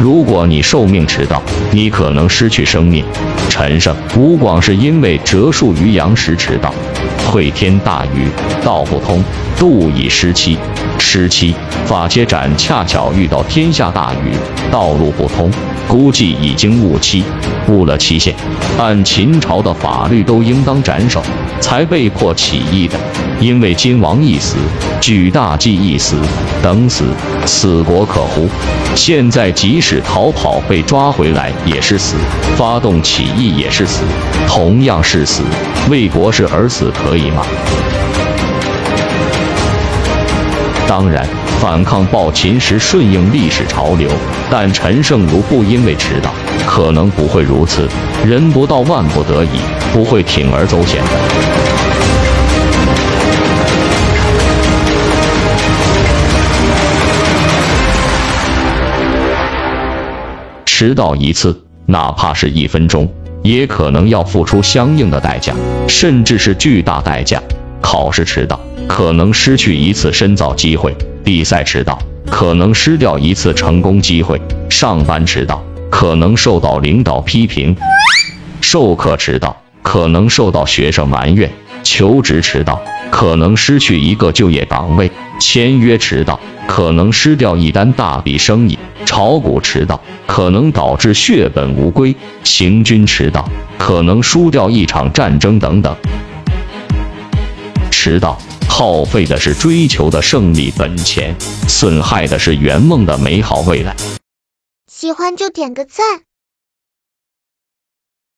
如果你受命迟到，你可能失去生命。陈胜、吴广是因为折树于阳时迟到，会天大雨，道不通，度已失期。失期，法接斩恰巧遇到天下大雨，道路不通，估计已经误期，误了期限。按秦朝的法律，都应当斩首，才被迫起义的。因为金王一死，举大计一死，等死，死国可乎？现在即使逃跑被抓回来也是死，发动起义也是死，同样是死，为国事而死可以吗？当然，反抗暴秦时顺应历史潮流，但陈胜如不因为迟到，可能不会如此。人不到万不得已，不会铤而走险的。迟到一次，哪怕是一分钟，也可能要付出相应的代价，甚至是巨大代价。考试迟到，可能失去一次深造机会；比赛迟到，可能失掉一次成功机会；上班迟到，可能受到领导批评；授课迟到，可能受到学生埋怨；求职迟到，可能失去一个就业岗位；签约迟到，可能失掉一单大笔生意。炒股迟到可能导致血本无归，行军迟到可能输掉一场战争等等。迟到耗费的是追求的胜利本钱，损害的是圆梦的美好未来。喜欢就点个赞。